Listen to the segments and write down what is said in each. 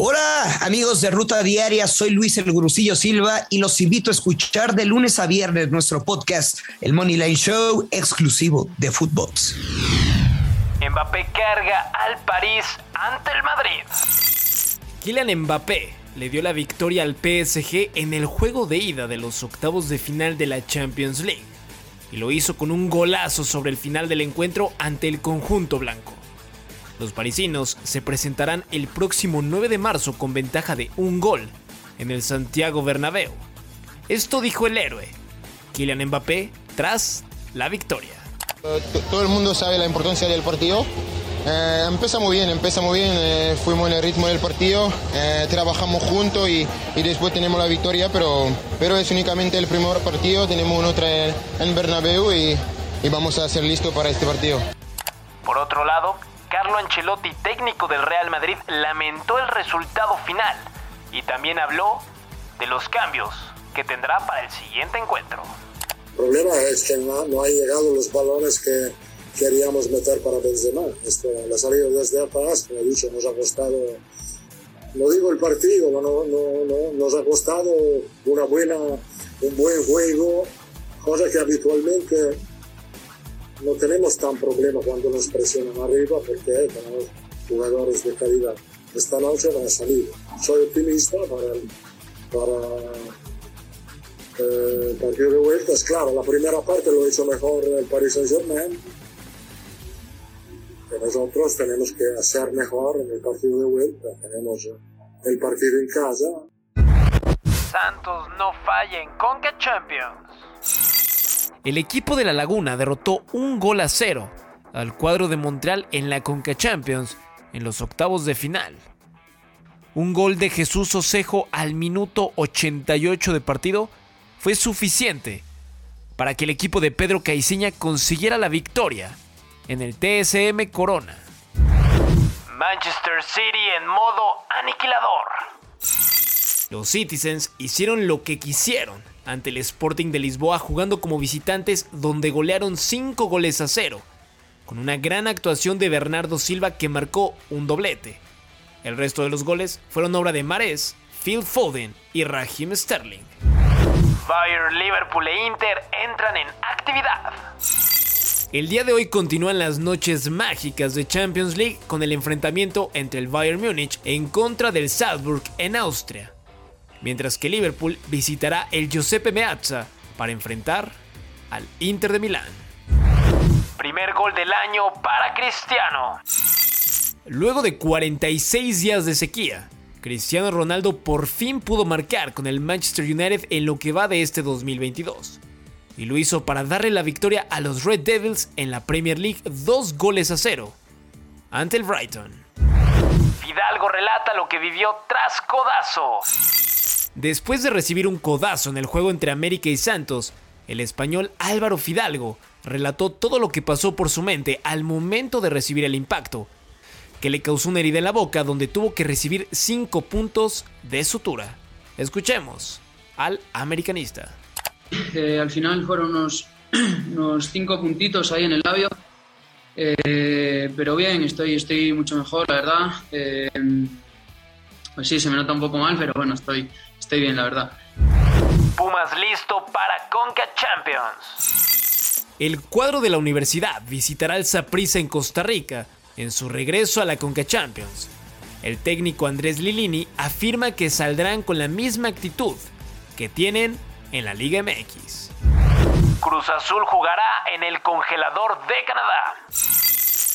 Hola amigos de Ruta Diaria, soy Luis el Gurusillo Silva y los invito a escuchar de lunes a viernes nuestro podcast, el Money Line Show, exclusivo de Footbox. Mbappé carga al París ante el Madrid. Kylian Mbappé le dio la victoria al PSG en el juego de ida de los octavos de final de la Champions League y lo hizo con un golazo sobre el final del encuentro ante el conjunto blanco. Los parisinos se presentarán el próximo 9 de marzo con ventaja de un gol en el Santiago Bernabéu. Esto dijo el héroe, Kylian Mbappé, tras la victoria. Todo el mundo sabe la importancia del partido. Eh, empieza muy bien, empieza muy bien, eh, fuimos en el ritmo del partido, eh, trabajamos juntos y, después tenemos la victoria, pero, pero es únicamente el primer partido, tenemos uno en, en Bernabéu y, y vamos a ser listos para este partido. Por otro lado, Carlo Ancelotti, técnico del Real Madrid, lamentó el resultado final y también habló de los cambios que tendrá para el siguiente encuentro. El problema es que no, no han llegado los balones que queríamos meter para Benzema. Esto, la salida desde atrás, como he dicho, nos ha costado, no digo el partido, no, no, no, nos ha costado una buena, un buen juego, cosa que habitualmente no tenemos tan problema cuando nos presionan arriba porque tenemos jugadores de calidad. Esta noche van a salir. Soy optimista para el, eh, partido de vuelta. Es claro, la primera parte lo hizo mejor el Paris Saint-Germain. Nosotros tenemos que hacer mejor en el partido de vuelta. Tenemos el partido en casa. Santos no falla en Conca Champions el equipo de La Laguna derrotó un gol a cero al cuadro de Montreal en la Conca Champions en los octavos de final. Un gol de Jesús Osejo al minuto 88 de partido fue suficiente para que el equipo de Pedro Caiciña consiguiera la victoria en el TSM Corona. Manchester City en modo aniquilador. Los Citizens hicieron lo que quisieron ante el Sporting de Lisboa jugando como visitantes donde golearon 5 goles a 0, con una gran actuación de Bernardo Silva que marcó un doblete. El resto de los goles fueron obra de Mares, Phil Foden y Raheem Sterling. Bayern, Liverpool e Inter entran en actividad. El día de hoy continúan las noches mágicas de Champions League con el enfrentamiento entre el Bayern Múnich en contra del Salzburg en Austria mientras que Liverpool visitará el Giuseppe Meazza para enfrentar al Inter de Milán. Primer gol del año para Cristiano. Luego de 46 días de sequía, Cristiano Ronaldo por fin pudo marcar con el Manchester United en lo que va de este 2022. Y lo hizo para darle la victoria a los Red Devils en la Premier League dos goles a cero ante el Brighton. Fidalgo relata lo que vivió tras codazo. Después de recibir un codazo en el juego entre América y Santos, el español Álvaro Fidalgo relató todo lo que pasó por su mente al momento de recibir el impacto, que le causó una herida en la boca donde tuvo que recibir 5 puntos de sutura. Escuchemos al americanista. Eh, al final fueron unos 5 puntitos ahí en el labio, eh, pero bien, estoy, estoy mucho mejor, la verdad. Eh, pues sí, se me nota un poco mal, pero bueno, estoy, estoy bien, la verdad. Pumas listo para Conca Champions. El cuadro de la universidad visitará el Saprissa en Costa Rica en su regreso a la Conca Champions. El técnico Andrés Lilini afirma que saldrán con la misma actitud que tienen en la Liga MX. Cruz Azul jugará en el congelador de Canadá.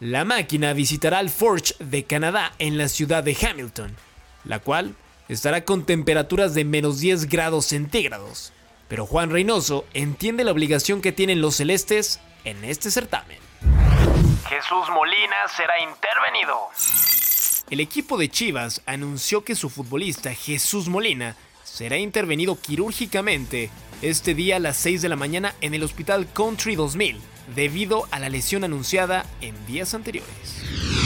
La máquina visitará al Forge de Canadá en la ciudad de Hamilton, la cual estará con temperaturas de menos 10 grados centígrados. Pero Juan Reynoso entiende la obligación que tienen los celestes en este certamen. Jesús Molina será intervenido. El equipo de Chivas anunció que su futbolista Jesús Molina será intervenido quirúrgicamente este día a las 6 de la mañana en el Hospital Country 2000 debido a la lesión anunciada en días anteriores.